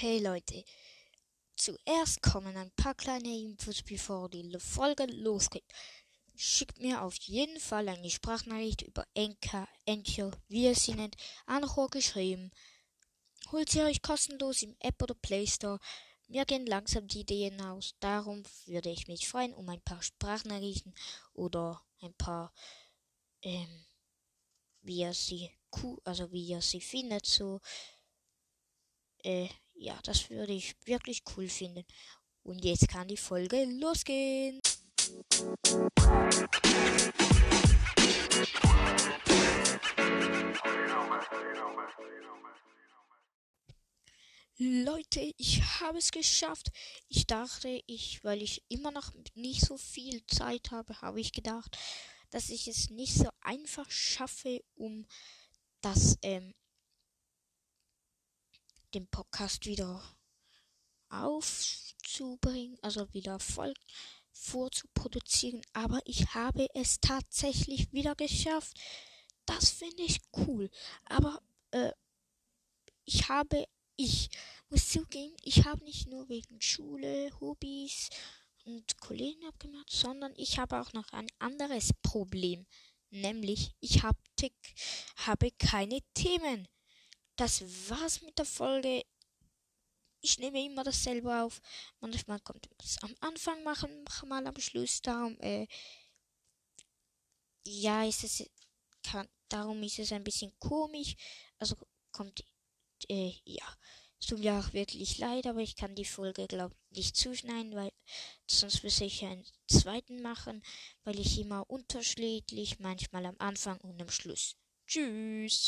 Hey Leute, zuerst kommen ein paar kleine Infos, bevor die Folge losgeht. Schickt mir auf jeden Fall eine Sprachnachricht über Enka, Encho, wie ihr sie nennt, Anchor geschrieben. Holt sie euch kostenlos im App oder Play Store. Mir gehen langsam die Ideen aus. Darum würde ich mich freuen um ein paar Sprachnachrichten oder ein paar, ähm, wie ihr sie, also wie ihr sie findet, so. Äh, ja, das würde ich wirklich cool finden. Und jetzt kann die Folge losgehen. Leute, ich habe es geschafft. Ich dachte, ich, weil ich immer noch nicht so viel Zeit habe, habe ich gedacht, dass ich es nicht so einfach schaffe, um das ähm, den Podcast wieder aufzubringen, also wieder voll vorzuproduzieren. Aber ich habe es tatsächlich wieder geschafft. Das finde ich cool. Aber äh, ich habe, ich muss zugeben, ich habe nicht nur wegen Schule, Hobbys und Kollegen abgemacht, sondern ich habe auch noch ein anderes Problem. Nämlich, ich hab, habe keine Themen das war's mit der Folge. Ich nehme immer dasselbe auf. Manchmal kommt es am Anfang, machen, mal am Schluss. Darum, äh, ja, ist es, kann, darum ist es ein bisschen komisch. Also kommt, äh, ja. Es tut mir auch wirklich leid, aber ich kann die Folge, glaube ich, nicht zuschneiden, weil sonst müsste ich einen zweiten machen, weil ich immer unterschiedlich, manchmal am Anfang und am Schluss. Tschüss.